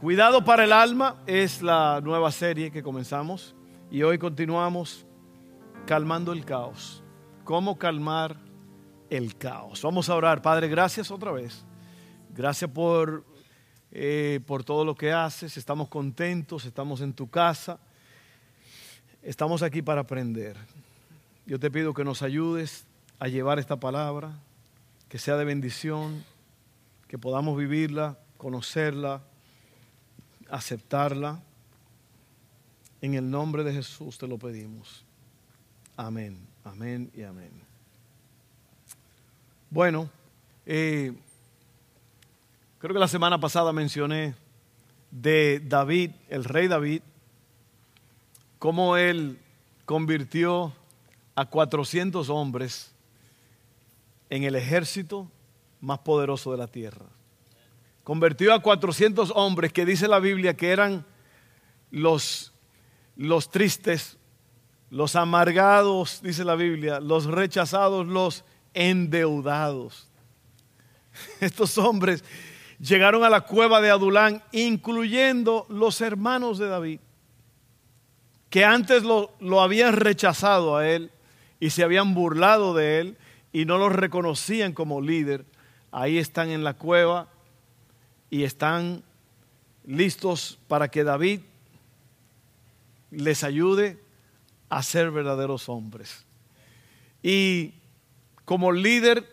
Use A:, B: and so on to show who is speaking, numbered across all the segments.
A: Cuidado para el alma es la nueva serie que comenzamos y hoy continuamos calmando el caos. ¿Cómo calmar el caos? Vamos a orar. Padre, gracias otra vez. Gracias por, eh, por todo lo que haces. Estamos contentos, estamos en tu casa. Estamos aquí para aprender. Yo te pido que nos ayudes a llevar esta palabra, que sea de bendición, que podamos vivirla, conocerla aceptarla. En el nombre de Jesús te lo pedimos. Amén, amén y amén. Bueno, eh, creo que la semana pasada mencioné de David, el rey David, cómo él convirtió a 400 hombres en el ejército más poderoso de la tierra convirtió a 400 hombres que dice la Biblia que eran los, los tristes, los amargados, dice la Biblia, los rechazados, los endeudados. Estos hombres llegaron a la cueva de Adulán, incluyendo los hermanos de David, que antes lo, lo habían rechazado a él y se habían burlado de él y no lo reconocían como líder. Ahí están en la cueva y están listos para que David les ayude a ser verdaderos hombres. Y como líder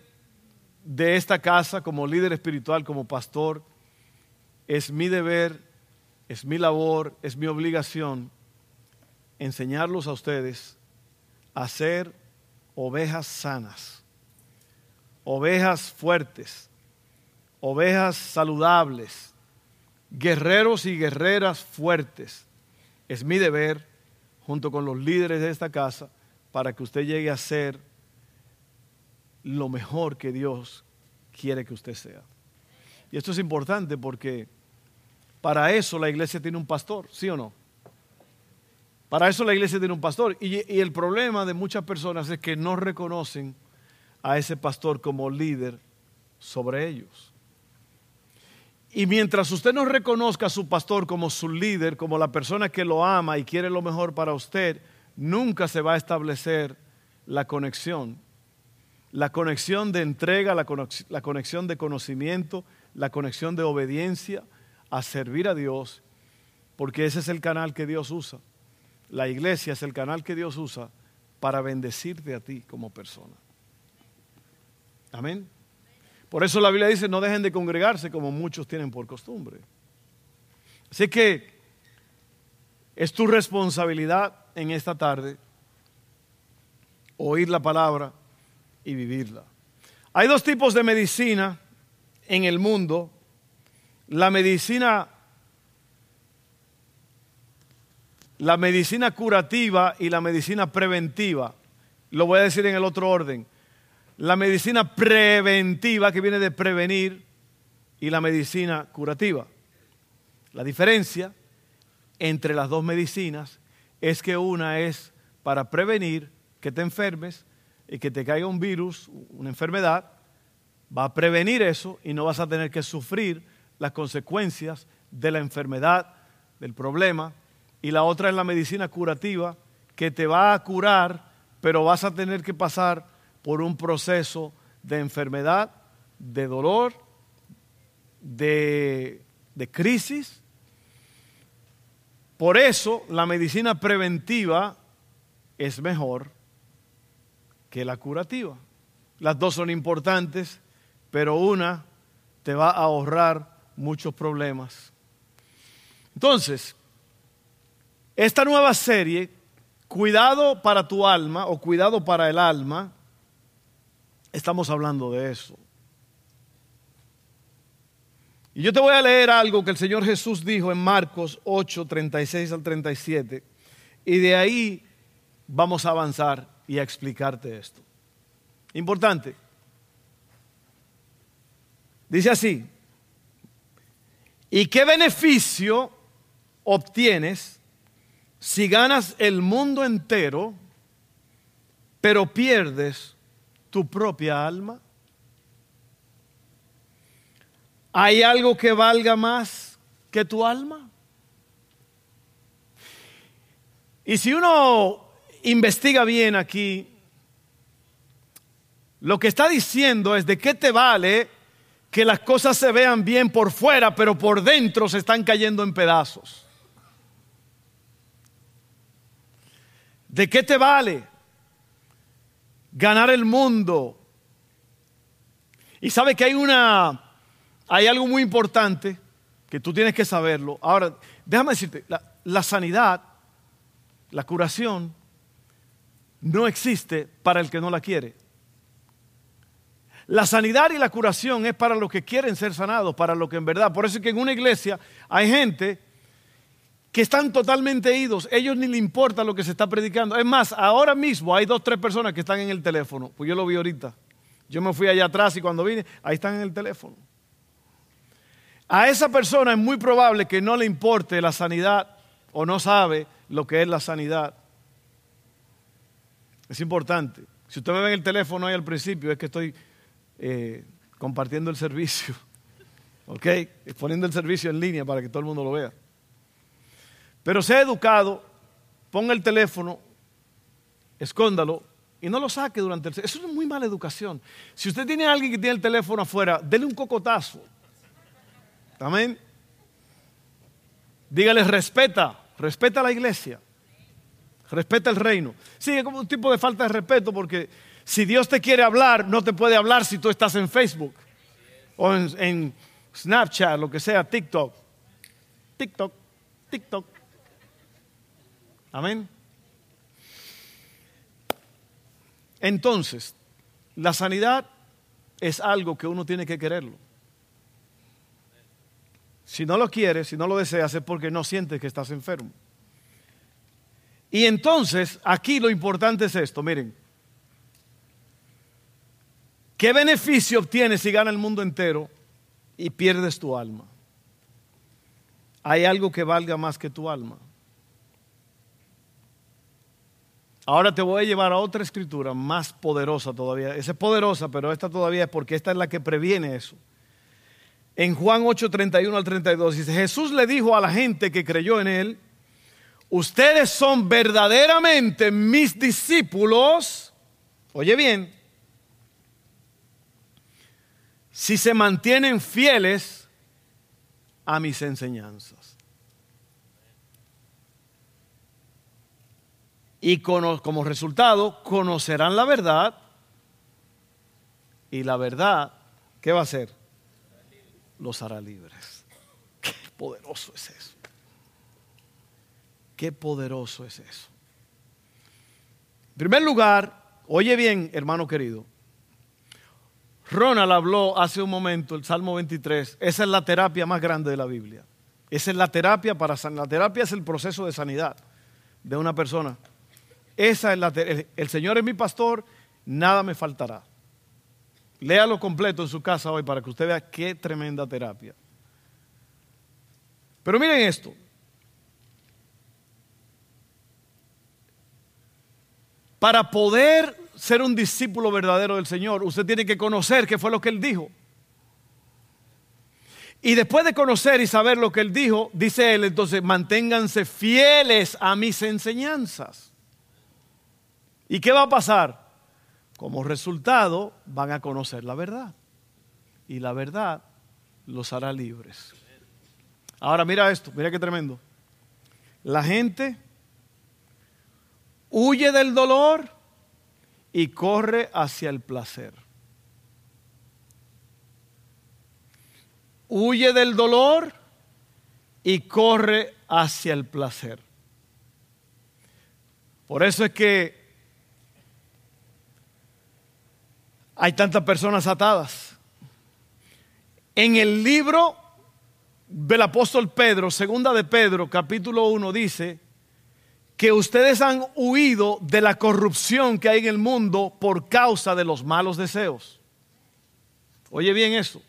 A: de esta casa, como líder espiritual, como pastor, es mi deber, es mi labor, es mi obligación enseñarlos a ustedes a ser ovejas sanas, ovejas fuertes, ovejas saludables, guerreros y guerreras fuertes. Es mi deber, junto con los líderes de esta casa, para que usted llegue a ser lo mejor que Dios quiere que usted sea. Y esto es importante porque para eso la iglesia tiene un pastor, ¿sí o no? Para eso la iglesia tiene un pastor. Y, el problema de muchas personas es que no reconocen a ese pastor como líder sobre ellos. Y mientras usted no reconozca a su pastor como su líder, como la persona que lo ama y quiere lo mejor para usted, nunca se va a establecer la conexión. La conexión de entrega, la conexión de conocimiento, la conexión de obediencia a servir a Dios, porque ese es el canal que Dios usa. La iglesia es el canal que Dios usa para bendecirte a ti como persona. Amén. Por eso la Biblia dice, no dejen de congregarse como muchos tienen por costumbre. Así que es tu responsabilidad en esta tarde oír la palabra y vivirla. Hay dos tipos de medicina en el mundo. La medicina la medicina curativa y la medicina preventiva. Lo voy a decir en el otro orden la medicina preventiva, que viene de prevenir, y la medicina curativa. La diferencia entre las dos medicinas es que una es para prevenir que te enfermes y que te caiga un virus, una enfermedad, va a prevenir eso y no vas a tener que sufrir las consecuencias de la enfermedad, del problema. Y la otra es la medicina curativa, que te va a curar, pero vas a tener que pasar por un proceso de enfermedad, de dolor, de, crisis. Por eso la medicina preventiva es mejor que la curativa. Las dos son importantes, pero una te va a ahorrar muchos problemas. Entonces, esta nueva serie, Cuidado para tu alma o Cuidado para el alma, estamos hablando de eso. Y yo te voy a leer algo que el Señor Jesús dijo en Marcos 8, 36 al 37. Y de ahí vamos a avanzar y a explicarte esto. Importante. Dice así. ¿Y qué beneficio obtienes si ganas el mundo entero, pero pierdes tu propia alma? ¿Hay algo que valga más que tu alma? Y si uno investiga bien aquí, lo que está diciendo es de qué te vale que las cosas se vean bien por fuera, pero por dentro se están cayendo en pedazos. ¿De qué te vale ganar el mundo? Y sabe que hay una hay algo muy importante que tú tienes que saberlo. Ahora, déjame decirte, la, la sanidad, la curación, no existe para el que no la quiere. La sanidad y la curación es para los que quieren ser sanados, para los que en verdad. Por eso es que en una iglesia hay gente que están totalmente idos. Ellos ni le importa lo que se está predicando. Es más, ahora mismo hay dos, tres personas que están en el teléfono. Pues yo lo vi ahorita. Yo me fui allá atrás y cuando vine, ahí están en el teléfono. A esa persona es muy probable que no le importe la sanidad o no sabe lo que es la sanidad. Es importante. Si usted me ve en el teléfono ahí al principio, es que estoy eh, compartiendo el servicio, ¿ok? Poniendo el servicio en línea para que todo el mundo lo vea. Pero sea educado, ponga el teléfono, escóndalo y no lo saque durante el. Eso es muy mala educación. Si usted tiene a alguien que tiene el teléfono afuera, dele un cocotazo. Amén. Dígale, respeta, respeta a la iglesia. Respeta el reino. Sí, es como un tipo de falta de respeto porque si Dios te quiere hablar, no te puede hablar si tú estás en Facebook o en, Snapchat, lo que sea, TikTok. TikTok, TikTok. Amén. Entonces, la sanidad es algo que uno tiene que quererlo. Si no lo quieres, si no lo deseas, es porque no sientes que estás enfermo. Y entonces, aquí lo importante es esto, miren. ¿Qué beneficio obtienes si gana el mundo entero y pierdes tu alma? Hay algo que valga más que tu alma. Ahora te voy a llevar a otra escritura más poderosa todavía. Esa es poderosa, pero esta todavía es porque esta es la que previene eso. En Juan 8, 31 al 32 dice, Jesús le dijo a la gente que creyó en él, ustedes son verdaderamente mis discípulos, oye bien, si se mantienen fieles a mis enseñanzas. Y como resultado conocerán la verdad y la verdad, ¿qué va a hacer? Los hará libres. Qué poderoso es eso. Qué poderoso es eso. En primer lugar, oye bien, hermano querido, Ronald habló hace un momento, el Salmo 23, esa es la terapia más grande de la Biblia. Esa es la terapia para La terapia es el proceso de sanidad de una persona. Esa es la el Señor es mi pastor, nada me faltará. Léalo completo en su casa hoy para que usted vea qué tremenda terapia. Pero miren esto. Para poder ser un discípulo verdadero del Señor, usted tiene que conocer qué fue lo que Él dijo. Y después de conocer y saber lo que Él dijo, dice Él, entonces manténganse fieles a mis enseñanzas. ¿Y qué va a pasar? Como resultado van a conocer la verdad. Y la verdad los hará libres. Ahora mira esto, mira qué tremendo. La gente huye del dolor y corre hacia el placer. Huye del dolor y corre hacia el placer. Por eso es que hay tantas personas atadas. En el libro del apóstol Pedro, segunda de Pedro, capítulo 1, dice, que ustedes han huido de la corrupción que hay en el mundo por causa de los malos deseos. Oye bien eso.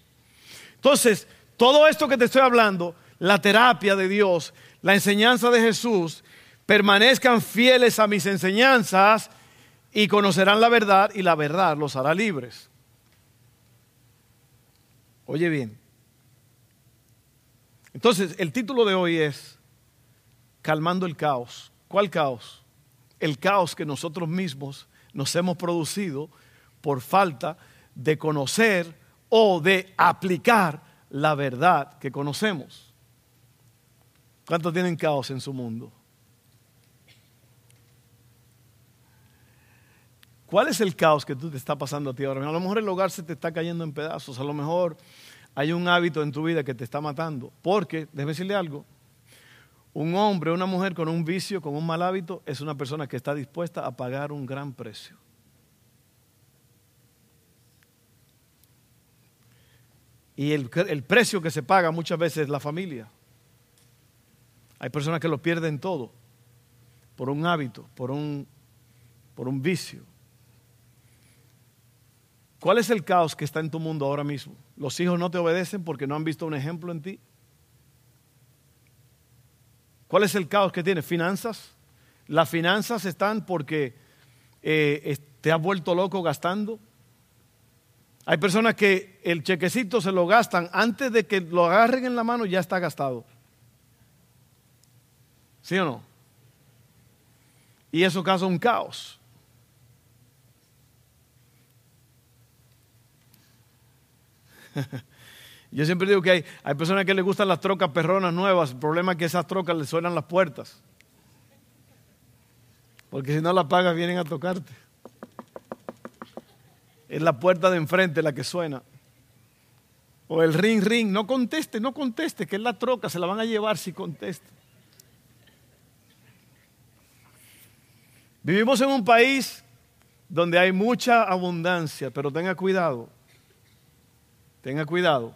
A: Entonces, todo esto que te estoy hablando, la terapia de Dios, la enseñanza de Jesús, permanezcan fieles a mis enseñanzas y conocerán la verdad y la verdad los hará libres. Oye bien. Entonces, el título de hoy es Calmando el caos. ¿Cuál caos? El caos que nosotros mismos nos hemos producido por falta de conocer o de aplicar la verdad que conocemos. ¿Cuántos tienen caos en su mundo? ¿Cuál es el caos que tú te está pasando a ti ahora? A lo mejor el hogar se te está cayendo en pedazos, a lo mejor hay un hábito en tu vida que te está matando. Porque, déjeme decirle algo, un hombre una mujer con un vicio, con un mal hábito, es una persona que está dispuesta a pagar un gran precio. Y el, el, precio que se paga muchas veces es la familia. Hay personas que lo pierden todo por un hábito, por un, por un vicio. ¿Cuál es el caos que está en tu mundo ahora mismo? Los hijos no te obedecen porque no han visto un ejemplo en ti. ¿Cuál es el caos que tienes? Finanzas. Las finanzas están porque eh, te has vuelto loco gastando. Hay personas que el chequecito se lo gastan antes de que lo agarren en la mano ya está gastado. ¿Sí o no? Y eso causa un caos. Yo siempre digo que hay, hay personas que les gustan las trocas perronas nuevas. El problema es que esas trocas les suenan las puertas. Porque si no las pagas, vienen a tocarte. Es la puerta de enfrente la que suena. O el ring, ring. No conteste, no conteste, que es la troca. Se la van a llevar si conteste. Vivimos en un país donde hay mucha abundancia, pero tenga cuidado Tenga cuidado.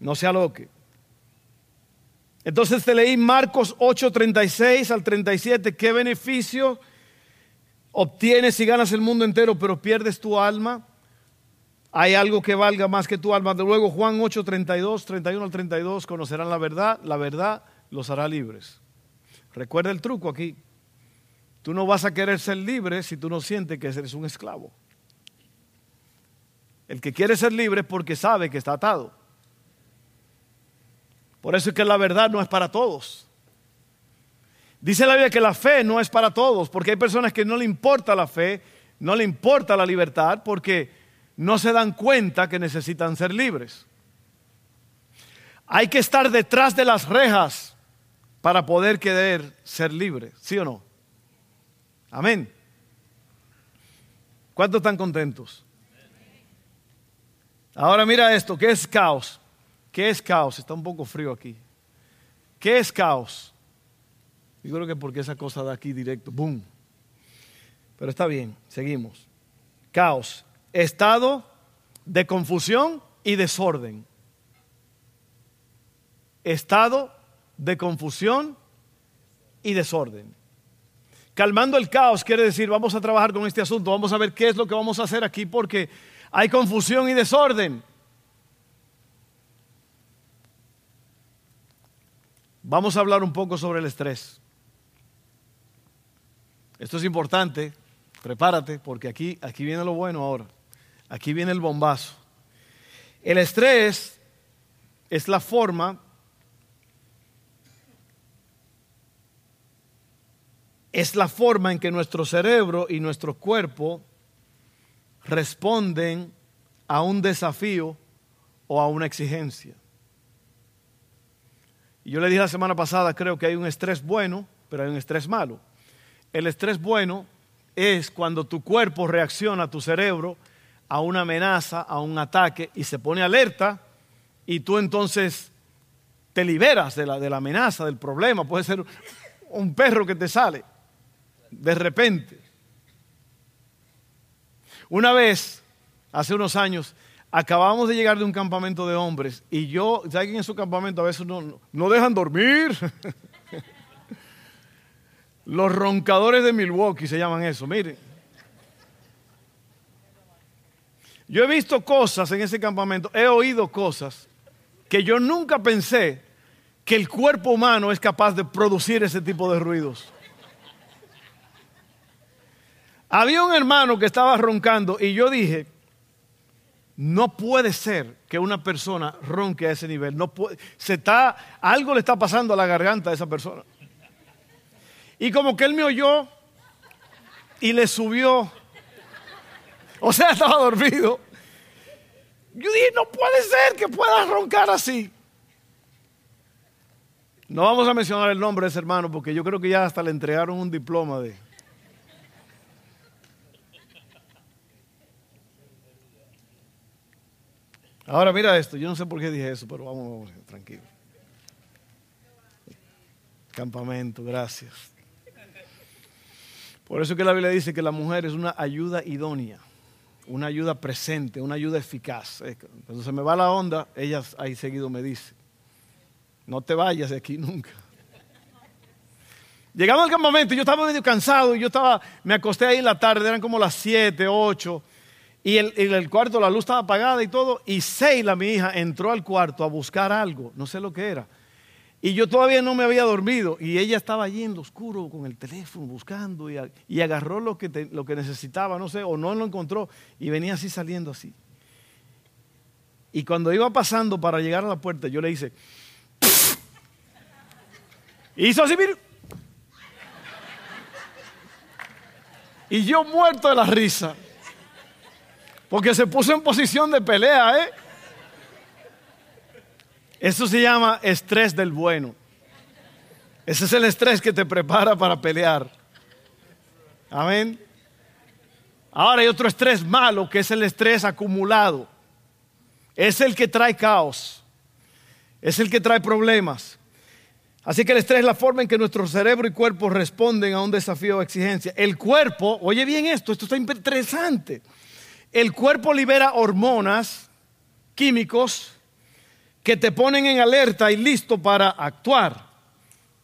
A: No se aloque. Entonces te leí Marcos 8, 36 al 37. ¿Qué beneficio obtienes si ganas el mundo entero pero pierdes tu alma? Hay algo que valga más que tu alma. De luego Juan 8, 32, 31 al 32. Conocerán la verdad. La verdad los hará libres. Recuerda el truco aquí. Tú no vas a querer ser libre si tú no sientes que eres un esclavo. El que quiere ser libre es porque sabe que está atado. Por eso es que la verdad no es para todos. Dice la Biblia que la fe no es para todos, porque hay personas que no le importa la fe, no le importa la libertad, porque no se dan cuenta que necesitan ser libres. Hay que estar detrás de las rejas para poder querer ser libre, ¿sí o no? Amén. ¿Cuántos están contentos? Ahora mira esto, ¿qué es caos? ¿Qué es caos? Está un poco frío aquí. ¿Qué es caos? Yo creo que porque esa cosa de aquí directo, boom. Pero está bien, seguimos. Caos, estado de confusión y desorden. Estado de confusión y desorden. Calmando el caos quiere decir, vamos a trabajar con este asunto, vamos a ver qué es lo que vamos a hacer aquí porque hay confusión y desorden. Vamos a hablar un poco sobre el estrés. Esto es importante, prepárate, porque aquí, aquí viene lo bueno ahora. Aquí viene el bombazo. El estrés es la forma es la forma en que nuestro cerebro y nuestro cuerpo responden a un desafío o a una exigencia. Yo le dije la semana pasada, creo que hay un estrés bueno, pero hay un estrés malo. El estrés bueno es cuando tu cuerpo reacciona, tu cerebro, a una amenaza, a un ataque y se pone alerta y tú entonces te liberas de la, de la amenaza, del problema. Puede ser un perro que te sale de repente. Una vez, hace unos años, acabamos de llegar de un campamento de hombres y yo, ¿saben que en su campamento a veces no, no dejan dormir? Los roncadores de Milwaukee se llaman eso, miren. Yo he visto cosas en ese campamento, he oído cosas que yo nunca pensé que el cuerpo humano es capaz de producir ese tipo de ruidos. Había un hermano que estaba roncando y yo dije, no puede ser que una persona ronque a ese nivel. No puede, se está, algo le está pasando a la garganta de esa persona. Y como que él me oyó y le subió. O sea, estaba dormido. Yo dije, no puede ser que pueda roncar así. No vamos a mencionar el nombre de ese hermano porque yo creo que ya hasta le entregaron un diploma de... Ahora mira esto, yo no sé por qué dije eso, pero vamos, vamos tranquilo. Campamento, gracias. Por eso que la Biblia dice que la mujer es una ayuda idónea, una ayuda presente, una ayuda eficaz. Cuando se me va la onda, ella ahí seguido me dice, no te vayas de aquí nunca. Llegamos al campamento yo estaba medio cansado y yo estaba, me acosté ahí en la tarde, eran como las 7, 8 y en el cuarto la luz estaba apagada y todo. Y Seila, mi hija, entró al cuarto a buscar algo, no sé lo que era. Y yo todavía no me había dormido. Y ella estaba allí en lo oscuro con el teléfono buscando y, agarró lo que, lo que necesitaba, no sé, o no lo encontró. Y venía así saliendo así. Y cuando iba pasando para llegar a la puerta, yo le hice. Hizo así, mire. Y yo muerto de la risa. Porque se puso en posición de pelea, ¿eh? Eso se llama estrés del bueno. Ese es el estrés que te prepara para pelear. Amén. Ahora hay otro estrés malo que es el estrés acumulado. Es el que trae caos. Es el que trae problemas. Así que el estrés es la forma en que nuestro cerebro y cuerpo responden a un desafío o exigencia. El cuerpo, oye bien esto, esto está interesante el cuerpo libera hormonas, químicos, que te ponen en alerta y listo para actuar.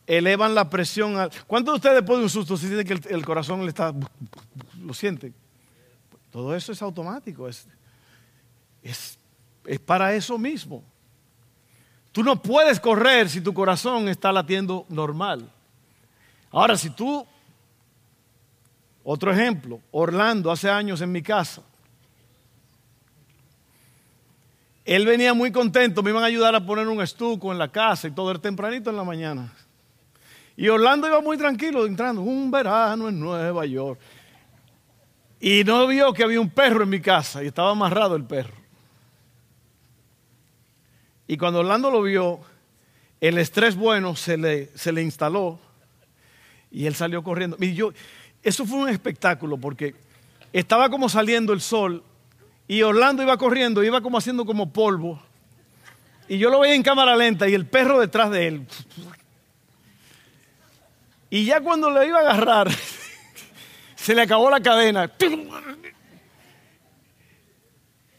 A: Elevan la presión. ¿Cuántos de ustedes después de un susto sienten que el, corazón le está... lo sienten? Todo eso es automático, es, es para eso mismo. Tú no puedes correr si tu corazón está latiendo normal. Ahora, si tú, otro ejemplo, Orlando hace años en mi casa, Él venía muy contento, me iban a ayudar a poner un estuco en la casa y todo, era tempranito en la mañana. Y Orlando iba muy tranquilo entrando, un verano en Nueva York. Y no vio que había un perro en mi casa y estaba amarrado el perro. Y cuando Orlando lo vio, el estrés bueno se le, se le instaló y él salió corriendo. Yo, eso fue un espectáculo porque estaba como saliendo el sol y Orlando iba corriendo, iba como haciendo como polvo. Y yo lo veía en cámara lenta y el perro detrás de él. Y ya cuando le iba a agarrar, se le acabó la cadena.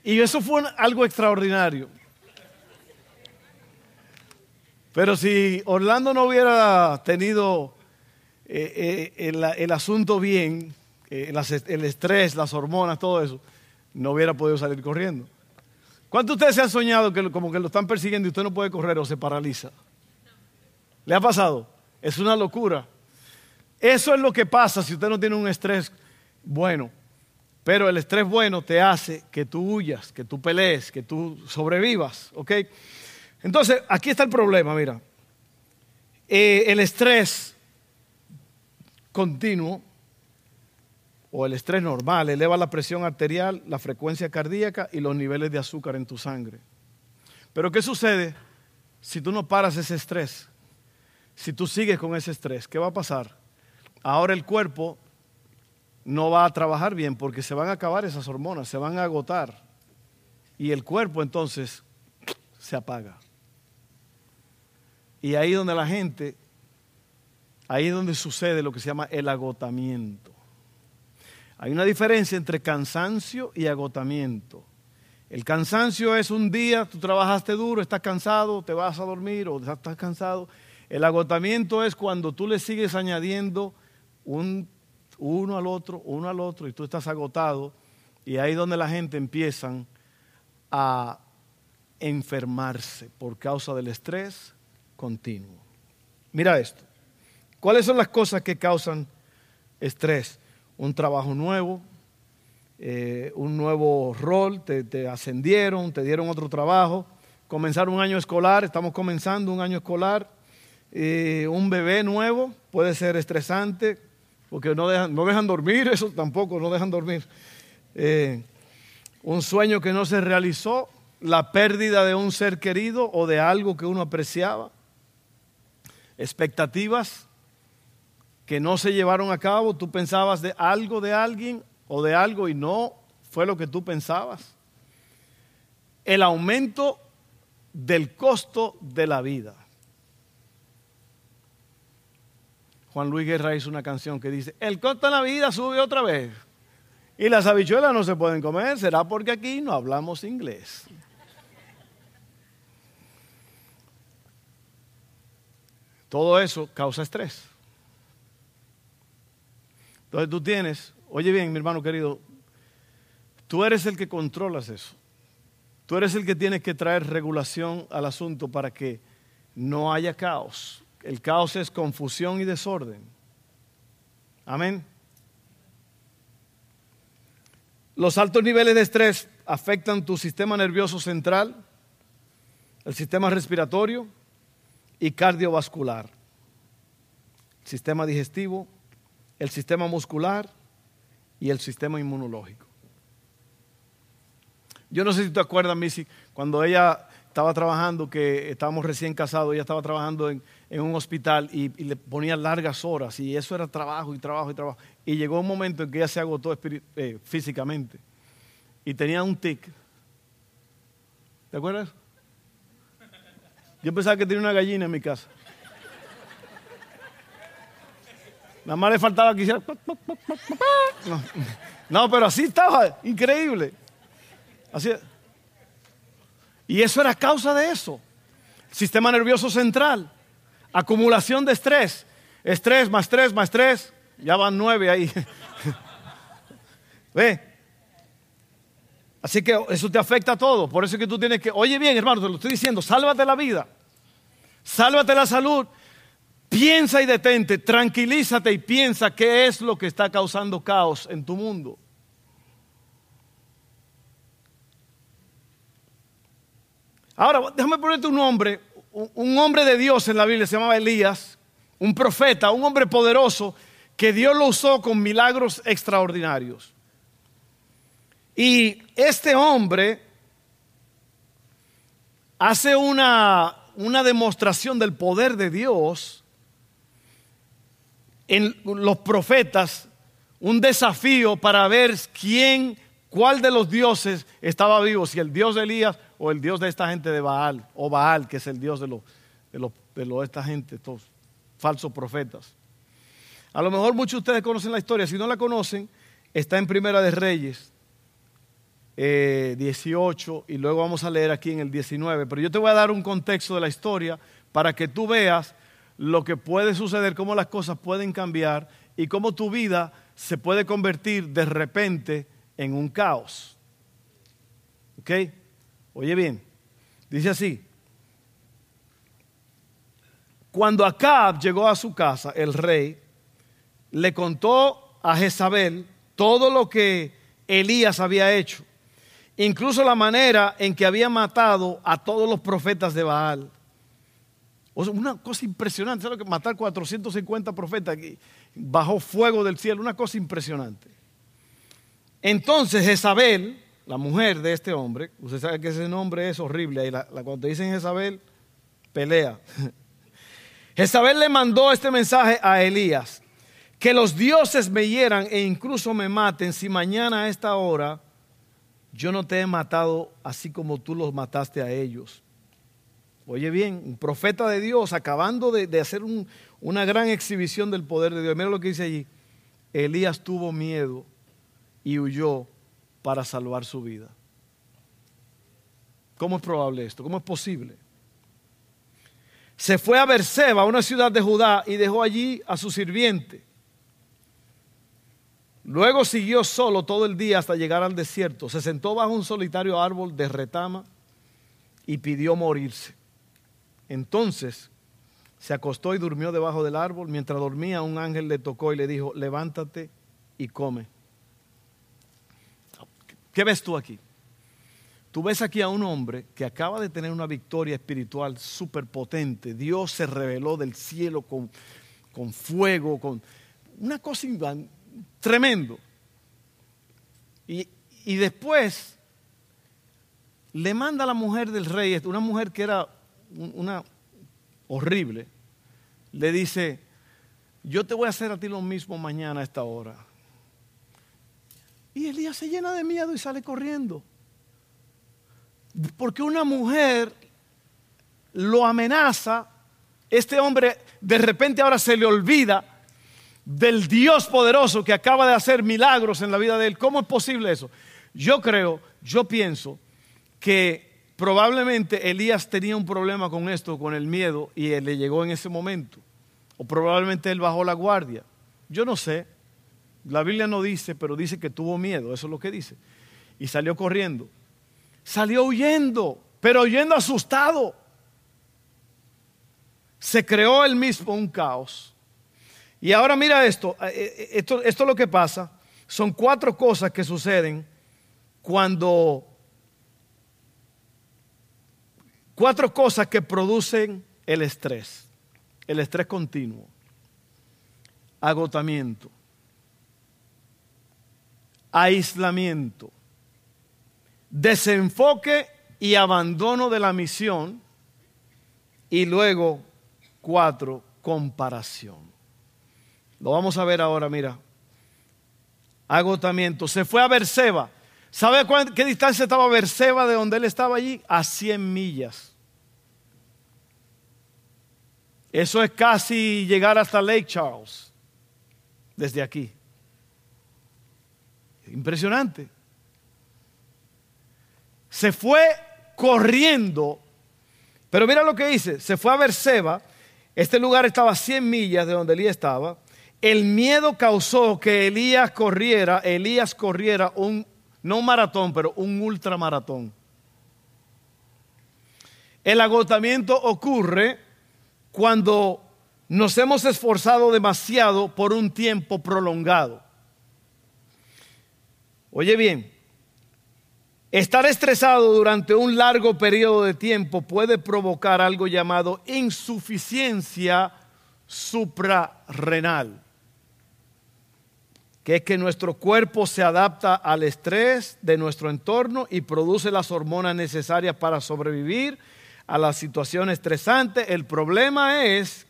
A: Y eso fue algo extraordinario. Pero si Orlando no hubiera tenido eh, eh, el, asunto bien, eh, el estrés, las hormonas, todo eso, no hubiera podido salir corriendo. ¿Cuántos de ustedes se han soñado que como que lo están persiguiendo y usted no puede correr o se paraliza? ¿Le ha pasado? Es una locura. Eso es lo que pasa si usted no tiene un estrés bueno. Pero el estrés bueno te hace que tú huyas, que tú pelees, que tú sobrevivas. ¿Ok? Entonces, aquí está el problema, mira. Eh, el estrés continuo o el estrés normal eleva la presión arterial, la frecuencia cardíaca y los niveles de azúcar en tu sangre. Pero ¿qué sucede si tú no paras ese estrés? Si tú sigues con ese estrés, ¿qué va a pasar? Ahora el cuerpo no va a trabajar bien porque se van a acabar esas hormonas, se van a agotar. Y el cuerpo entonces se apaga. Y ahí donde la gente, ahí donde sucede lo que se llama el agotamiento. Hay una diferencia entre cansancio y agotamiento. El cansancio es un día, tú trabajaste duro, estás cansado, te vas a dormir o estás cansado. El agotamiento es cuando tú le sigues añadiendo un, uno al otro, uno al otro, y tú estás agotado. Y ahí es donde la gente empieza a enfermarse por causa del estrés continuo. Mira esto. ¿Cuáles son las cosas que causan estrés? Un trabajo nuevo, eh, un nuevo rol, te, ascendieron, te dieron otro trabajo, comenzar un año escolar, estamos comenzando un año escolar, eh, un bebé nuevo puede ser estresante, porque no dejan, no dejan dormir, eso tampoco, no dejan dormir. Eh, un sueño que no se realizó, la pérdida de un ser querido o de algo que uno apreciaba, expectativas que no se llevaron a cabo, tú pensabas de algo de alguien o de algo y no fue lo que tú pensabas. El aumento del costo de la vida. Juan Luis Guerra hizo una canción que dice, el costo de la vida sube otra vez. Y las habichuelas no se pueden comer, será porque aquí no hablamos inglés. Todo eso causa estrés. Entonces tú tienes Oye bien, mi hermano querido, tú eres el que controlas eso. Tú eres el que tienes que traer regulación al asunto para que no haya caos. El caos es confusión y desorden. Amén. Los altos niveles de estrés afectan tu sistema nervioso central, el sistema respiratorio y cardiovascular, el sistema digestivo, el sistema muscular y el sistema inmunológico. Yo no sé si te acuerdas, Missy, cuando ella estaba trabajando, que estábamos recién casados, ella estaba trabajando en, un hospital y, le ponía largas horas y eso era trabajo y trabajo y trabajo. Y llegó un momento en que ella se agotó eh, físicamente y tenía un tic. ¿Te acuerdas? Yo pensaba que tenía una gallina en mi casa. Nada más le faltaba que hiciera. No, pero así estaba, increíble. Así. Y eso era causa de eso. Sistema nervioso central, acumulación de estrés, estrés más estrés más estrés, ya van nueve ahí. ¿Ve? Así que eso te afecta a todo. Por eso es que tú tienes que, oye bien, hermano, te lo estoy diciendo, sálvate la vida, sálvate la salud Piensa y detente, tranquilízate y piensa qué es lo que está causando caos en tu mundo. Ahora, déjame ponerte un nombre, un hombre de Dios en la Biblia, se llamaba Elías, un profeta, un hombre poderoso que Dios lo usó con milagros extraordinarios. Y este hombre hace una, una demostración del poder de Dios en los profetas un desafío para ver quién, cuál de los dioses estaba vivo, si el dios de Elías o el dios de esta gente de Baal, o Baal, que es el dios de, los, de, los, de esta gente, estos falsos profetas. A lo mejor muchos de ustedes conocen la historia, si no la conocen, está en Primera de Reyes, 18, eh, y luego vamos a leer aquí en el 19, pero yo te voy a dar un contexto de la historia para que tú veas lo que puede suceder, cómo las cosas pueden cambiar y cómo tu vida se puede convertir de repente en un caos. ¿Ok? Oye bien, dice así. Cuando Acab llegó a su casa, el rey le contó a Jezabel todo lo que Elías había hecho, incluso la manera en que había matado a todos los profetas de Baal una cosa impresionante, ¿sabes que matar 450 profetas bajó fuego del cielo? Una cosa impresionante. Entonces Jezabel, la mujer de este hombre, usted sabe que ese nombre es horrible, la, cuando te dicen Jezabel, pelea. Jezabel le mandó este mensaje a Elías, que los dioses me hieran e incluso me maten si mañana a esta hora yo no te he matado así como tú los mataste a ellos. Oye bien, un profeta de Dios acabando de, hacer una gran exhibición del poder de Dios. Mira lo que dice allí. Elías tuvo miedo y huyó para salvar su vida. ¿Cómo es probable esto? ¿Cómo es posible? Se fue a Berseba, una ciudad de Judá, y dejó allí a su sirviente. Luego siguió solo todo el día hasta llegar al desierto. Se sentó bajo un solitario árbol de retama y pidió morirse. Entonces se acostó y durmió debajo del árbol. Mientras dormía, un ángel le tocó y le dijo, levántate y come. ¿Qué ves tú aquí? Tú ves aquí a un hombre que acaba de tener una victoria espiritual súper potente. Dios se reveló del cielo con, con fuego, con una cosa tremendo. Y, y después le manda a la mujer del rey, una mujer que era una horrible, le dice, yo te voy a hacer a ti lo mismo mañana a esta hora. Y Elías se llena de miedo y sale corriendo. Porque una mujer lo amenaza, este hombre de repente ahora se le olvida del Dios poderoso que acaba de hacer milagros en la vida de él. ¿Cómo es posible eso? Yo creo, yo pienso que probablemente Elías tenía un problema con esto, con el miedo, y él le llegó en ese momento. O probablemente él bajó la guardia. Yo no sé. La Biblia no dice, pero dice que tuvo miedo, eso es lo que dice. Y salió corriendo. Salió huyendo, pero huyendo asustado. Se creó él mismo un caos. Y ahora mira esto, eh, eh, esto, esto es lo que pasa. Son cuatro cosas que suceden cuando... Cuatro cosas que producen el estrés. El estrés continuo. Agotamiento. Aislamiento. Desenfoque y abandono de la misión. Y luego, cuatro, comparación. Lo vamos a ver ahora, mira. Agotamiento. Se fue a Berseba. ¿Sabe qué distancia estaba Berseba de donde él estaba allí? A 100 millas. Eso es casi llegar hasta Lake Charles, desde aquí. Impresionante. Se fue corriendo, pero mira lo que dice, se fue a Berseba, este lugar estaba a 100 millas de donde él estaba, el miedo causó que Elías corriera, Elías corriera un, no un maratón, pero un ultramaratón. El agotamiento ocurre cuando nos hemos esforzado demasiado por un tiempo prolongado. Oye bien, estar estresado durante un largo periodo de tiempo puede provocar algo llamado insuficiencia suprarrenal que es que nuestro cuerpo se adapta al estrés de nuestro entorno y produce las hormonas necesarias para sobrevivir a la situación estresante. El problema es,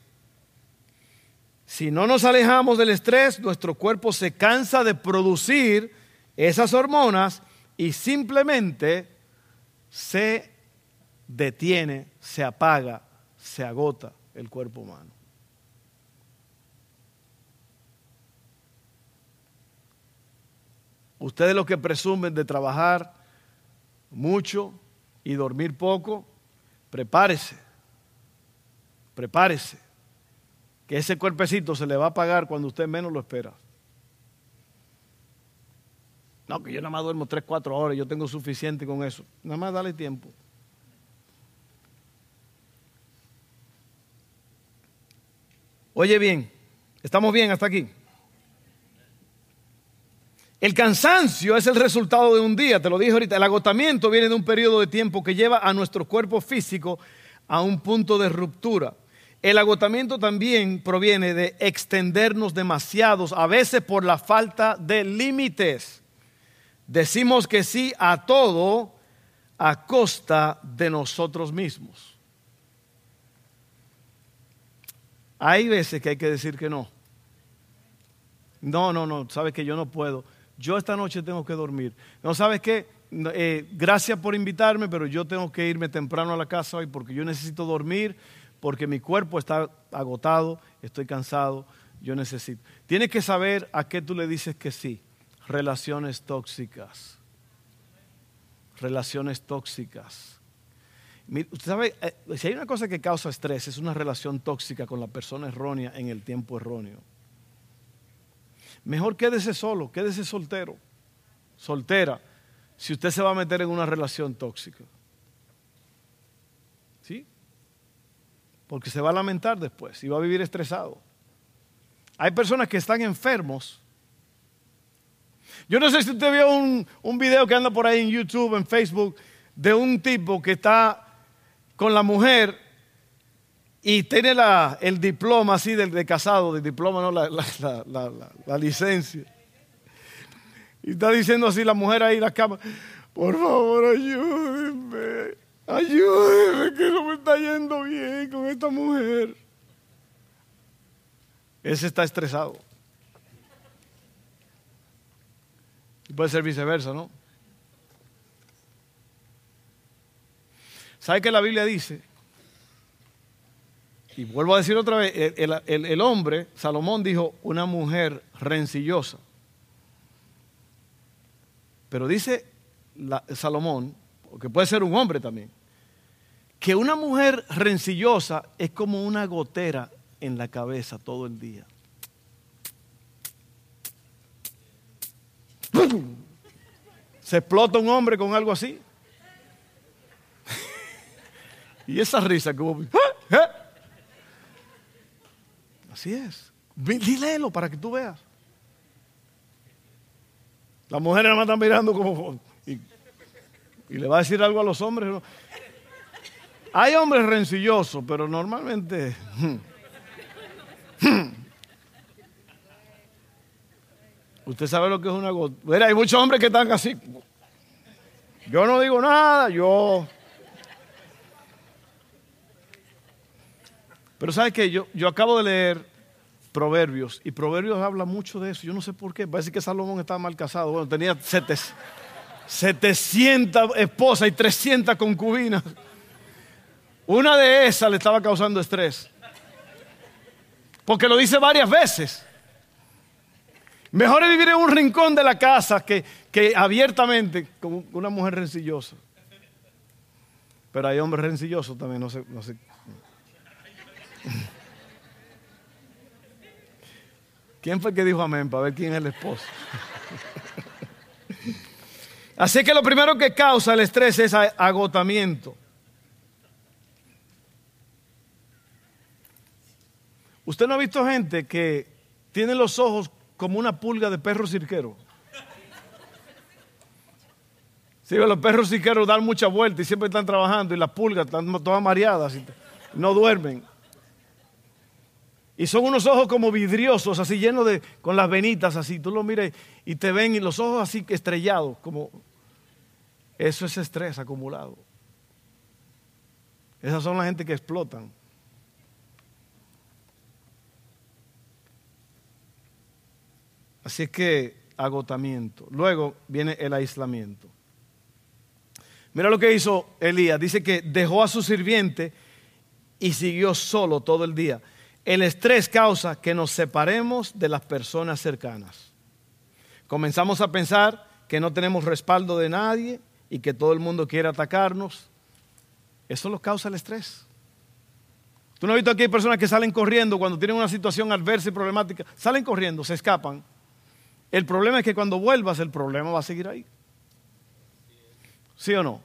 A: si no nos alejamos del estrés, nuestro cuerpo se cansa de producir esas hormonas y simplemente se detiene, se apaga, se agota el cuerpo humano. Ustedes los que presumen de trabajar mucho y dormir poco, prepárese, prepárese, que ese cuerpecito se le va a pagar cuando usted menos lo espera. No, que yo nada más duermo 3, 4 horas, yo tengo suficiente con eso. Nada más dale tiempo. Oye bien, ¿estamos bien hasta aquí? El cansancio es el resultado de un día, te lo dije ahorita. El agotamiento viene de un periodo de tiempo que lleva a nuestro cuerpo físico a un punto de ruptura. El agotamiento también proviene de extendernos demasiados, a veces por la falta de límites. Decimos que sí a todo a costa de nosotros mismos. Hay veces que hay que decir que no. No, no, no, sabes que yo no puedo yo esta noche tengo que dormir. No sabes qué, eh, gracias por invitarme, pero yo tengo que irme temprano a la casa hoy porque yo necesito dormir, porque mi cuerpo está agotado, estoy cansado, yo necesito. Tienes que saber a qué tú le dices que sí. Relaciones tóxicas. Relaciones tóxicas. Usted sabe, eh, si hay una cosa que causa estrés, es una relación tóxica con la persona errónea en el tiempo erróneo. Mejor quédese solo, quédese soltero, soltera, si usted se va a meter en una relación tóxica. ¿Sí? Porque se va a lamentar después y va a vivir estresado. Hay personas que están enfermos Yo no sé si usted vio un, un video que anda por ahí en YouTube, en Facebook, de un tipo que está con la mujer y tiene la, el diploma así de, de casado, de diploma, no la, la, la, licencia. Y está diciendo así la mujer ahí en la cama, por favor ayúdenme, ayúdenme que no me está yendo bien con esta mujer. Ese está estresado. Y puede ser viceversa, ¿no? ¿Sabe qué la Biblia dice? Y vuelvo a decir otra vez, el, el, hombre, Salomón dijo, una mujer rencillosa. Pero dice Salomón, que puede ser un hombre también, que una mujer rencillosa es como una gotera en la cabeza todo el día. Se explota un hombre con algo así. y esa risa como... ¿eh? Así es. Dílelo para que tú veas. Las mujeres me están mirando como... Y, le va a decir algo a los hombres. Hay hombres rencillosos, pero normalmente... Usted sabe lo que es una gota. hay muchos hombres que están así. Yo no digo nada, yo... Pero ¿sabe qué? Yo, yo acabo de leer Proverbios y Proverbios habla mucho de eso. Yo no sé por qué. Parece que Salomón estaba mal casado. Bueno, tenía 700 esposas y 300 concubinas. Una de esas le estaba causando estrés. Porque lo dice varias veces. Mejor es vivir en un rincón de la casa que, que abiertamente con una mujer rencillosa. Pero hay hombres rencillosos también, no sé. No sé. ¿Quién fue el que dijo amén? Para ver quién es el esposo. Así que lo primero que causa el estrés es agotamiento. ¿Usted no ha visto gente que tiene los ojos como una pulga de perro cirquero? Sí, los perros cirqueros dan mucha vuelta y siempre están trabajando y las pulgas están todas mareadas y no duermen. Y son unos ojos como vidriosos, así llenos de, con las venitas así. Tú lo miras y te ven y los ojos así estrellados, como... Eso es estrés acumulado. Esas son la gente que explotan. Así es que agotamiento. Luego viene el aislamiento. Mira lo que hizo Elías. Dice que dejó a su sirviente y siguió solo todo el día. El estrés causa que nos separemos de las personas cercanas. Comenzamos a pensar que no tenemos respaldo de nadie y que todo el mundo quiere atacarnos. Eso lo causa el estrés. Tú no has visto aquí hay personas que salen corriendo cuando tienen una situación adversa y problemática. Salen corriendo, se escapan. El problema es que cuando vuelvas el problema va a seguir ahí. ¿Sí o no?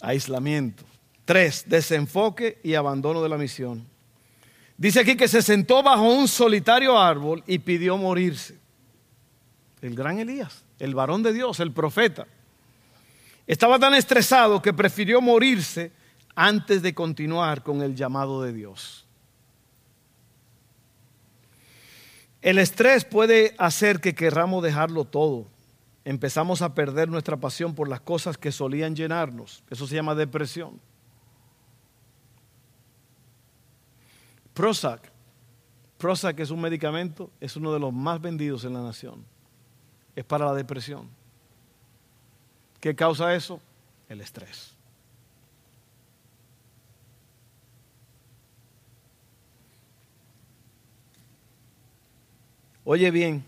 A: Aislamiento. Tres, desenfoque y abandono de la misión. Dice aquí que se sentó bajo un solitario árbol y pidió morirse. El gran Elías, el varón de Dios, el profeta. Estaba tan estresado que prefirió morirse antes de continuar con el llamado de Dios. El estrés puede hacer que querramos dejarlo todo. Empezamos a perder nuestra pasión por las cosas que solían llenarnos. Eso se llama depresión. Prozac. Prozac es un medicamento, es uno de los más vendidos en la nación. Es para la depresión. ¿Qué causa eso? El estrés. Oye bien,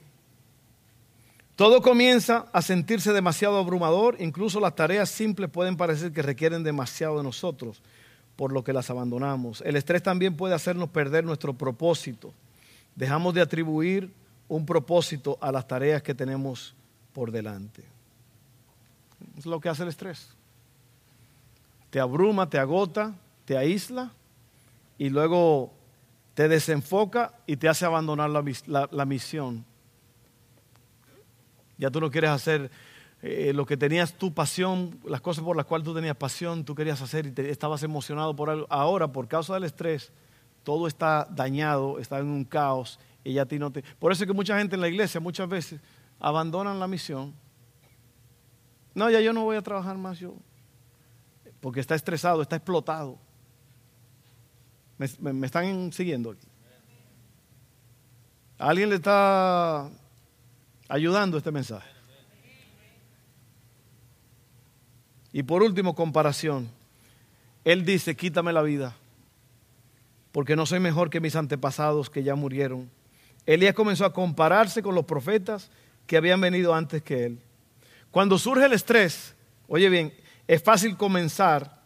A: todo comienza a sentirse demasiado abrumador, incluso las tareas simples pueden parecer que requieren demasiado de nosotros por lo que las abandonamos. El estrés también puede hacernos perder nuestro propósito. Dejamos de atribuir un propósito a las tareas que tenemos por delante. Es lo que hace el estrés. Te abruma, te agota, te aísla y luego te desenfoca y te hace abandonar la, misión. Ya tú no quieres hacer eh, lo que tenías tu pasión, las cosas por las cuales tú tenías pasión, tú querías hacer y estabas emocionado por algo. Ahora, por causa del estrés, todo está dañado, está en un caos y ya a ti no te... Por eso es que mucha gente en la iglesia muchas veces abandonan la misión. No, ya yo no voy a trabajar más yo. Porque está estresado, está explotado. ¿Me, están siguiendo aquí? ¿Alguien le está ayudando este mensaje? Y por último, comparación. Él dice, quítame la vida, porque no soy mejor que mis antepasados que ya murieron. Elías comenzó a compararse con los profetas que habían venido antes que él. Cuando surge el estrés, oye bien, es fácil comenzar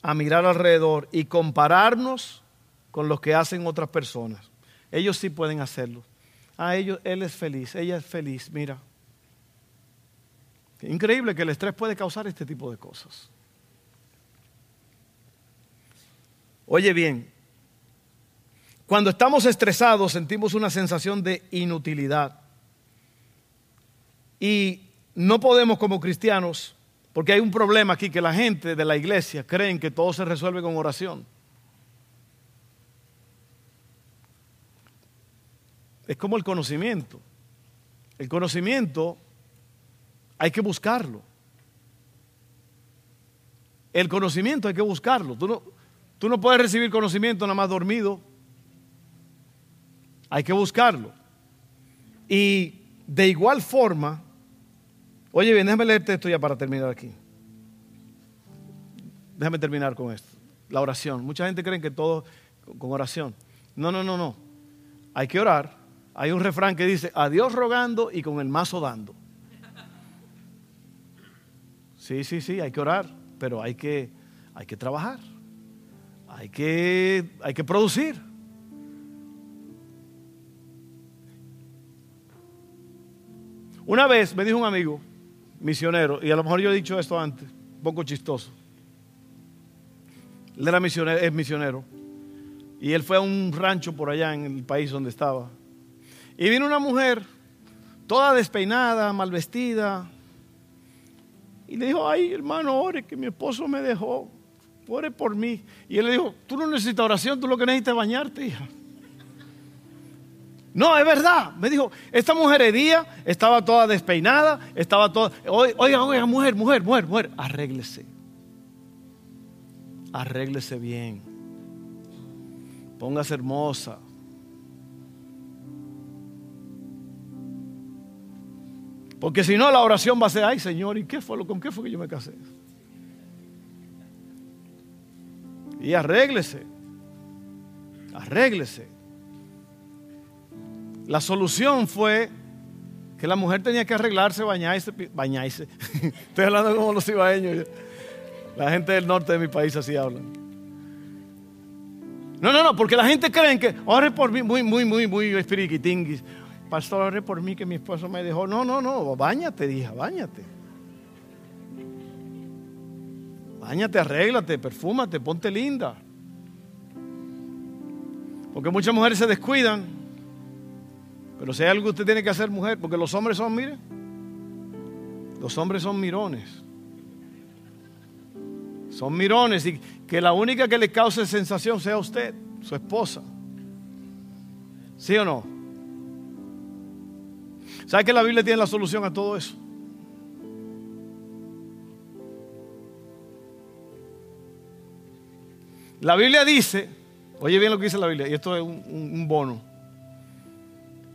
A: a mirar alrededor y compararnos con lo que hacen otras personas. Ellos sí pueden hacerlo. Ah, ellos, él es feliz, ella es feliz, mira. Increíble que el estrés puede causar este tipo de cosas. Oye bien, cuando estamos estresados sentimos una sensación de inutilidad. Y no podemos como cristianos, porque hay un problema aquí que la gente de la iglesia creen que todo se resuelve con oración. Es como el conocimiento. El conocimiento hay que buscarlo. El conocimiento hay que buscarlo. Tú no, tú no puedes recibir conocimiento nada más dormido. Hay que buscarlo. Y de igual forma, oye bien, déjame leerte esto ya para terminar aquí. Déjame terminar con esto. La oración. Mucha gente cree que todo con oración. No, no, no, no. Hay que orar. Hay un refrán que dice, a Dios rogando y con el mazo dando. Sí, sí, sí, hay que orar, pero hay que, hay que trabajar, hay que, hay que producir. Una vez me dijo un amigo, misionero, y a lo mejor yo he dicho esto antes, un poco chistoso. Él era misionero, es misionero. Y él fue a un rancho por allá en el país donde estaba. Y vino una mujer, toda despeinada, mal vestida, y le dijo, ay hermano, ore que mi esposo me dejó, ore por mí. Y él le dijo, tú no necesitas oración, tú lo que necesitas es bañarte, hija. No, es verdad. Me dijo, esta mujer hería, estaba toda despeinada, estaba toda... Oiga, oiga, mujer, mujer, mujer, mujer, arréglese. Arréglese bien. Póngase hermosa. Porque si no, la oración va a ser, ay Señor, ¿y qué fue con qué fue que yo me casé? Y arréglese. Arréglese. La solución fue que la mujer tenía que arreglarse, bañarse, bañarse. Estoy hablando como los ibaeños. La gente del norte de mi país así habla. No, no, no, porque la gente cree que, ore por mí, muy, muy, muy, muy espiriquitinguis pastor, ore por mí que mi esposo me dejó. No, no, no, bañate, hija, bañate. Báñate, arréglate, perfúmate, ponte linda. Porque muchas mujeres se descuidan. Pero si hay algo que usted tiene que hacer, mujer, porque los hombres son, mire, los hombres son mirones. Son mirones y que la única que le cause sensación sea usted, su esposa. ¿Sí o no? ¿Sabe que la Biblia tiene la solución a todo eso? La Biblia dice, oye bien lo que dice la Biblia, y esto es un, bono.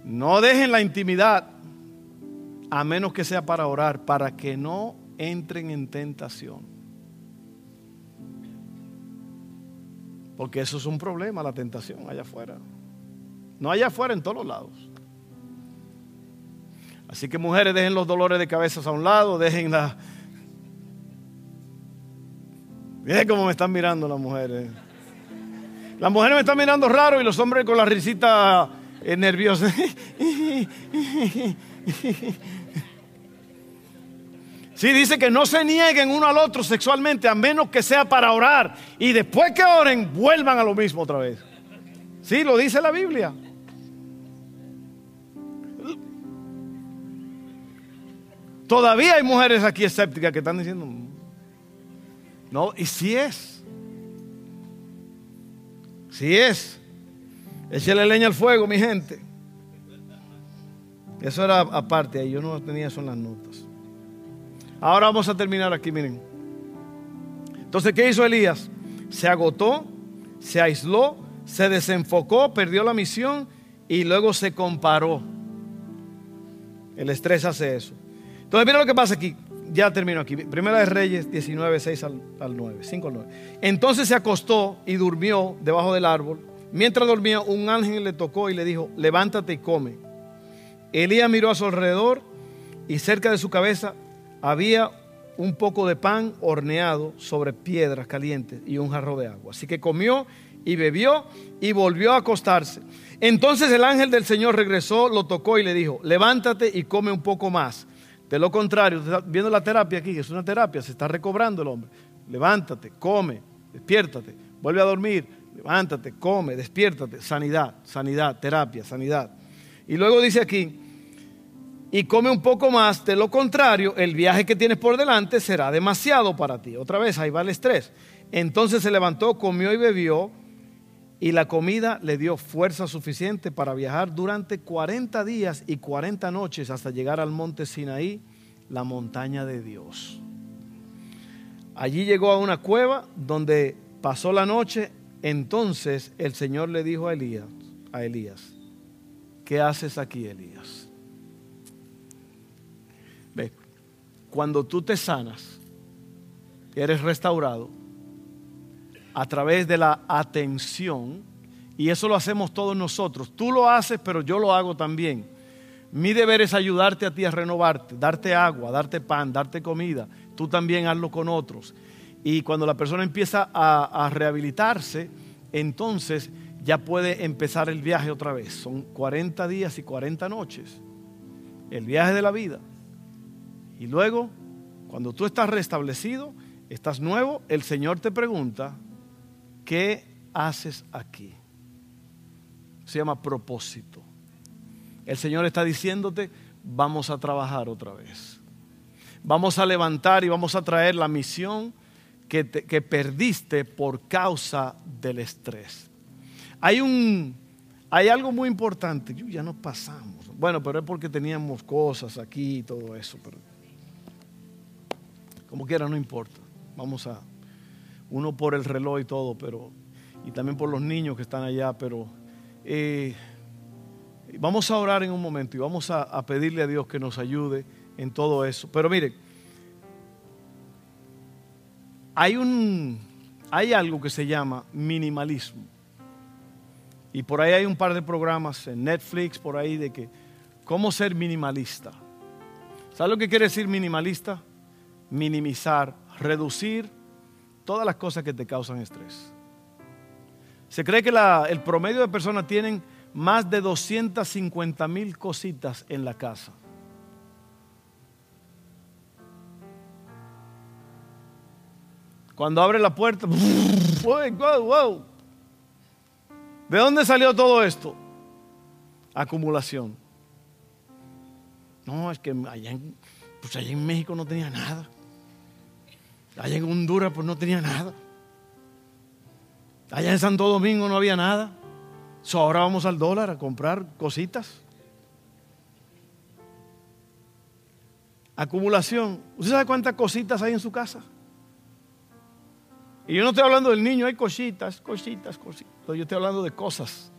A: No dejen la intimidad a menos que sea para orar, para que no entren en tentación. Porque eso es un problema, la tentación allá afuera. No allá afuera, en todos los lados. Así que mujeres, dejen los dolores de cabeza a un lado, dejen la... Miren cómo me están mirando las mujeres. Las mujeres me están mirando raro y los hombres con la risita eh, nerviosa. Sí, dice que no se nieguen uno al otro sexualmente a menos que sea para orar. Y después que oren, vuelvan a lo mismo otra vez. Sí, lo dice la Biblia. Todavía hay mujeres aquí escépticas que están diciendo, no, y si es, si es, échale leña al fuego, mi gente. Eso era aparte, ahí yo no tenía eso en las notas. Ahora vamos a terminar aquí, miren. Entonces, ¿qué hizo Elías? Se agotó, se aisló, se desenfocó, perdió la misión y luego se comparó. El estrés hace eso. Entonces, mira lo que pasa aquí. Ya termino aquí. Primera de Reyes 19, 6 al, 9. 5 al 9. Entonces se acostó y durmió debajo del árbol. Mientras dormía, un ángel le tocó y le dijo, levántate y come. Elías miró a su alrededor y cerca de su cabeza había un poco de pan horneado sobre piedras calientes y un jarro de agua. Así que comió y bebió y volvió a acostarse. Entonces el ángel del Señor regresó, lo tocó y le dijo, levántate y come un poco más. De lo contrario, viendo la terapia aquí, es una terapia, se está recobrando el hombre. Levántate, come, despiértate, vuelve a dormir, levántate, come, despiértate, sanidad, sanidad, terapia, sanidad. Y luego dice aquí, y come un poco más, de lo contrario, el viaje que tienes por delante será demasiado para ti. Otra vez, ahí va el estrés. Entonces se levantó, comió y bebió, y la comida le dio fuerza suficiente para viajar durante 40 días y 40 noches hasta llegar al monte Sinaí, la montaña de Dios. Allí llegó a una cueva donde pasó la noche. Entonces el Señor le dijo a Elías, a Elías, ¿qué haces aquí, Elías? Ve, cuando tú te sanas, eres restaurado, a través de la atención, y eso lo hacemos todos nosotros. Tú lo haces, pero yo lo hago también. Mi deber es ayudarte a ti a renovarte, darte agua, darte pan, darte comida. Tú también hazlo con otros. Y cuando la persona empieza a, rehabilitarse, entonces ya puede empezar el viaje otra vez. Son 40 días y 40 noches. El viaje de la vida. Y luego, cuando tú estás restablecido, estás nuevo, el Señor te pregunta, ¿qué haces aquí? Se llama propósito. El Señor está diciéndote, vamos a trabajar otra vez. Vamos a levantar y vamos a traer la misión que, que perdiste por causa del estrés. Hay un, hay algo muy importante. Ya no pasamos. Bueno, pero es porque teníamos cosas aquí y todo eso. Pero como quiera, no importa. Vamos a, uno por el reloj y todo, pero, y también por los niños que están allá, pero eh, vamos a orar en un momento y vamos a, a pedirle a Dios que nos ayude en todo eso. Pero mire, hay un, hay algo que se llama minimalismo. Y por ahí hay un par de programas en Netflix, por ahí, de que cómo ser minimalista. ¿Sabe lo que quiere decir minimalista? Minimizar, reducir todas las cosas que te causan estrés. Se cree que el promedio de personas tienen más de 250 mil cositas en la casa. Cuando abre la puerta, wow, wow. ¿De dónde salió todo esto? Acumulación. No, es que allá en, pues allá en México no tenía nada. Allá en Honduras pues no tenía nada. Allá en Santo Domingo no había nada. So, ahora vamos al dólar a comprar cositas. Acumulación. ¿Usted sabe cuántas cositas hay en su casa? Y yo no estoy hablando del niño, hay cositas, cositas, cositas. Yo estoy hablando de cosas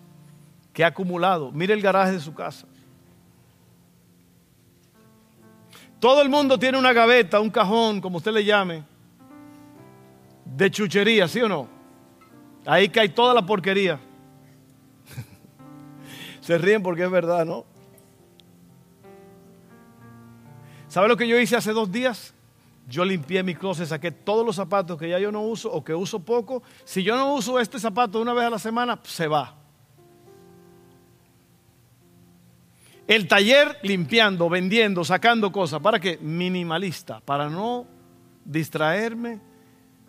A: que ha acumulado. Mire el garaje de su casa. Todo el mundo tiene una gaveta, un cajón, como usted le llame, de chuchería, ¿sí o no? Ahí cae toda la porquería. Se ríen porque es verdad, ¿no? ¿Sabe lo que yo hice hace dos días? Yo limpié mi closet, saqué todos los zapatos que ya yo no uso o que uso poco. Si yo no uso este zapato una vez a la semana, se va. El taller limpiando, vendiendo, sacando cosas. ¿Para qué? Minimalista, para no distraerme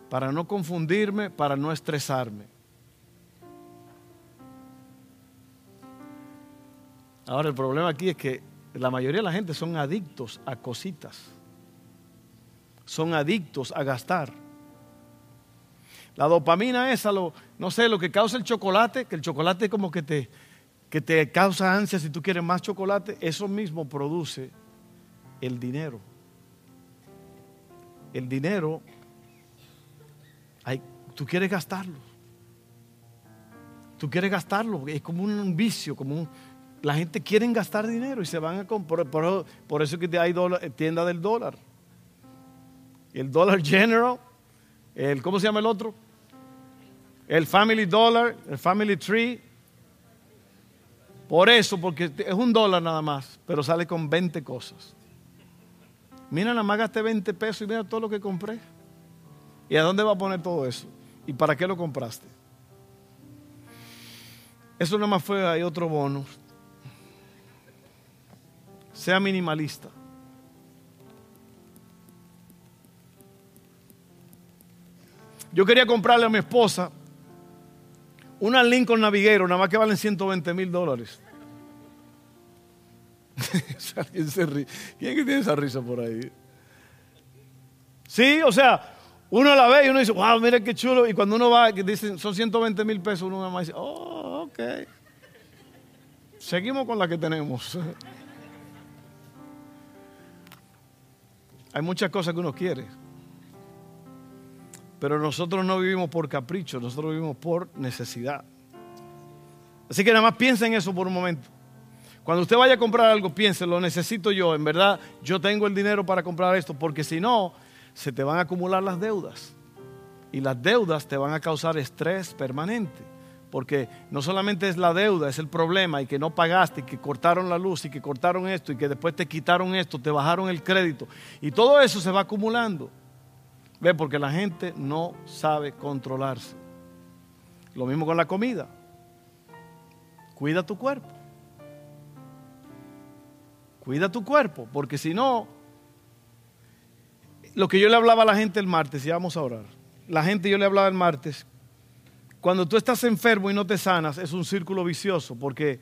A: para no confundirme, para no estresarme. Ahora el problema aquí es que la mayoría de la gente son adictos a cositas. Son adictos a gastar. La dopamina esa, lo, no sé, lo que causa el chocolate, que el chocolate como que te, que te causa ansia si tú quieres más chocolate, eso mismo produce el dinero. El dinero, tú quieres gastarlo. Tú quieres gastarlo, es como un vicio, como un, la gente quiere gastar dinero y se van a comprar. Por, eso que hay tienda del dólar. El dólar general, el, ¿cómo se llama el otro? El family dollar, el family tree. Por eso, porque es un dólar nada más, pero sale con 20 cosas. Mira, nada más gasté 20 pesos y mira todo lo que compré. ¿Y a dónde va a poner todo eso? ¿Y para qué lo compraste? Eso nada más fue, hay otro bono. Sea minimalista. Yo quería comprarle a mi esposa una Lincoln Naviguero, nada más que valen 120 mil dólares. ¿Quién que tiene esa risa por ahí? Sí, o sea, uno la ve y uno dice, wow, mira qué chulo. Y cuando uno va, dicen, son 120 mil pesos, uno nada más dice, oh, ok. Seguimos con la que tenemos. Hay muchas cosas que uno quiere. Pero nosotros no vivimos por capricho, nosotros vivimos por necesidad. Así que nada más piensa en eso por un momento. Cuando usted vaya a comprar algo, piense, lo necesito yo, en verdad, yo tengo el dinero para comprar esto, porque si no, se te van a acumular las deudas. Y las deudas te van a causar estrés permanente porque no solamente es la deuda, es el problema y que no pagaste y que cortaron la luz y que cortaron esto y que después te quitaron esto, te bajaron el crédito y todo eso se va acumulando. Ve, porque la gente no sabe controlarse. Lo mismo con la comida. Cuida tu cuerpo. Cuida tu cuerpo, porque si no, lo que yo le hablaba a la gente el martes, y vamos a orar. La gente yo le hablaba el martes cuando tú estás enfermo y no te sanas, es un círculo vicioso, porque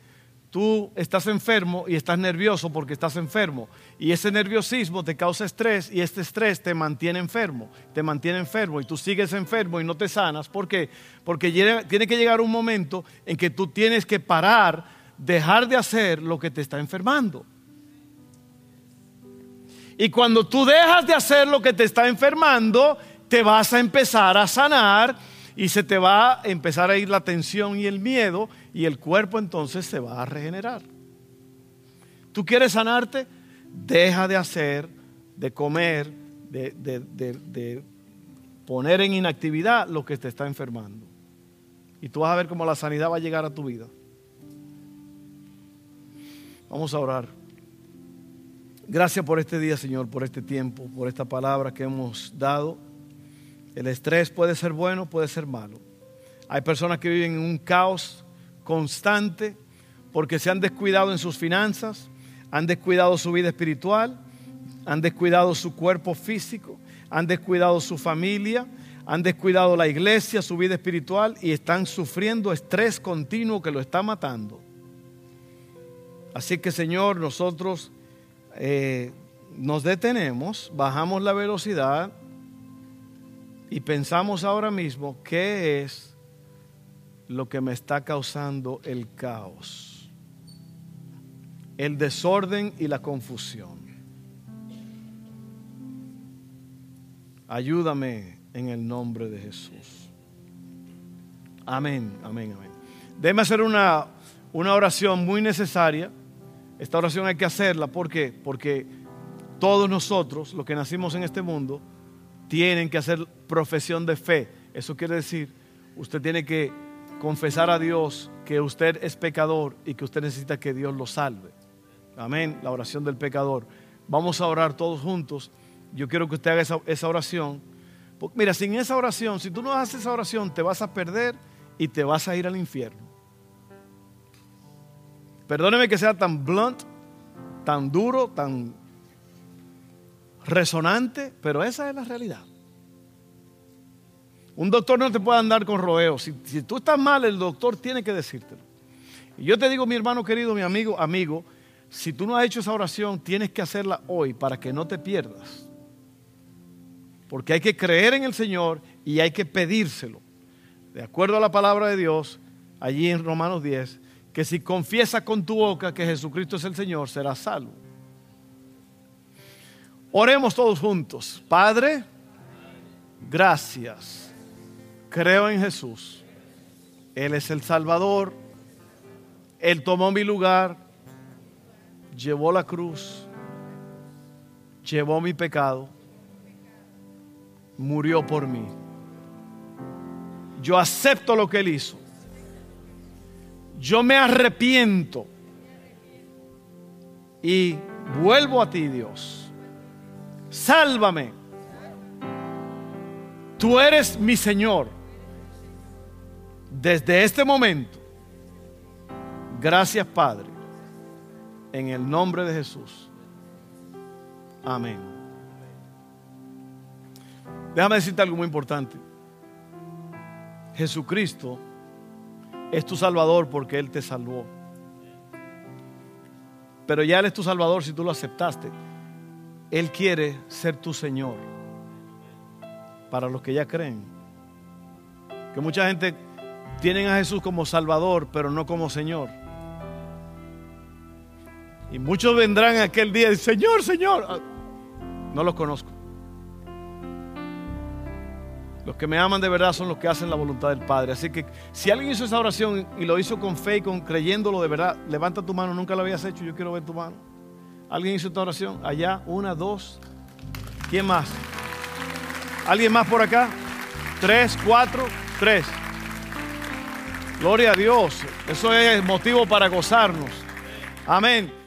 A: tú estás enfermo y estás nervioso porque estás enfermo. Y ese nerviosismo te causa estrés y este estrés te mantiene enfermo, te mantiene enfermo y tú sigues enfermo y no te sanas. ¿Por qué? Porque tiene que llegar un momento en que tú tienes que parar, dejar de hacer lo que te está enfermando. Y cuando tú dejas de hacer lo que te está enfermando, te vas a empezar a sanar y se te va a empezar a ir la tensión y el miedo y el cuerpo entonces se va a regenerar. ¿Tú quieres sanarte? Deja de hacer, de comer, de, de poner en inactividad lo que te está enfermando. Y tú vas a ver cómo la sanidad va a llegar a tu vida. Vamos a orar. Gracias por este día, Señor, por este tiempo, por esta palabra que hemos dado. El estrés puede ser bueno, puede ser malo. Hay personas que viven en un caos constante porque se han descuidado en sus finanzas, han descuidado su vida espiritual, han descuidado su cuerpo físico, han descuidado su familia, han descuidado la iglesia, su vida espiritual y están sufriendo estrés continuo que lo está matando. Así que Señor, nosotros eh, nos detenemos, bajamos la velocidad y pensamos ahora mismo qué es lo que me está causando el caos, el desorden y la confusión. Ayúdame en el nombre de Jesús. Amén, amén, amén. Déjeme hacer una, una oración muy necesaria. Esta oración hay que hacerla. ¿Por qué? Porque todos nosotros, los que nacimos en este mundo, tienen que hacer profesión de fe. Eso quiere decir, usted tiene que confesar a Dios que usted es pecador y que usted necesita que Dios lo salve. Amén, la oración del pecador. Vamos a orar todos juntos. Yo quiero que usted haga esa, oración. mira, sin esa oración, si tú no haces esa oración, te vas a perder y te vas a ir al infierno. Perdóneme que sea tan blunt, tan duro, tan resonante, pero esa es la realidad. Un doctor no te puede andar con rodeos. Si, tú estás mal, el doctor tiene que decírtelo. Y yo te digo, mi hermano querido, mi amigo, amigo, si tú no has hecho esa oración, tienes que hacerla hoy para que no te pierdas. Porque hay que creer en el Señor y hay que pedírselo. De acuerdo a la palabra de Dios, allí en Romanos 10, que si confiesas con tu boca que Jesucristo es el Señor, serás salvo. Oremos todos juntos. Padre, gracias. Creo en Jesús. Él es el Salvador. Él tomó mi lugar. Llevó la cruz. Llevó mi pecado. Murió por mí. Yo acepto lo que Él hizo. Yo me arrepiento. Y vuelvo a ti, Dios. Sálvame. Tú eres mi Señor. Desde este momento. Gracias, Padre. En el nombre de Jesús. Amén. Déjame decirte algo muy importante. Jesucristo es tu Salvador porque Él te salvó. Pero ya Él es tu Salvador si tú lo aceptaste. Él quiere ser tu Señor. Para los que ya creen. Que mucha gente tienen a Jesús como Salvador, pero no como Señor. Y muchos vendrán aquel día y Señor, Señor. Ah, no los conozco. Los que me aman de verdad son los que hacen la voluntad del Padre. Así que si alguien hizo esa oración y lo hizo con fe y con creyéndolo de verdad, levanta tu mano. Nunca lo habías hecho. Yo quiero ver tu mano. ¿Alguien hizo esta oración? Allá, una, dos. ¿Quién más? ¿Alguien más por acá? Tres, cuatro, tres. Gloria a Dios. Eso es motivo para gozarnos. Amén.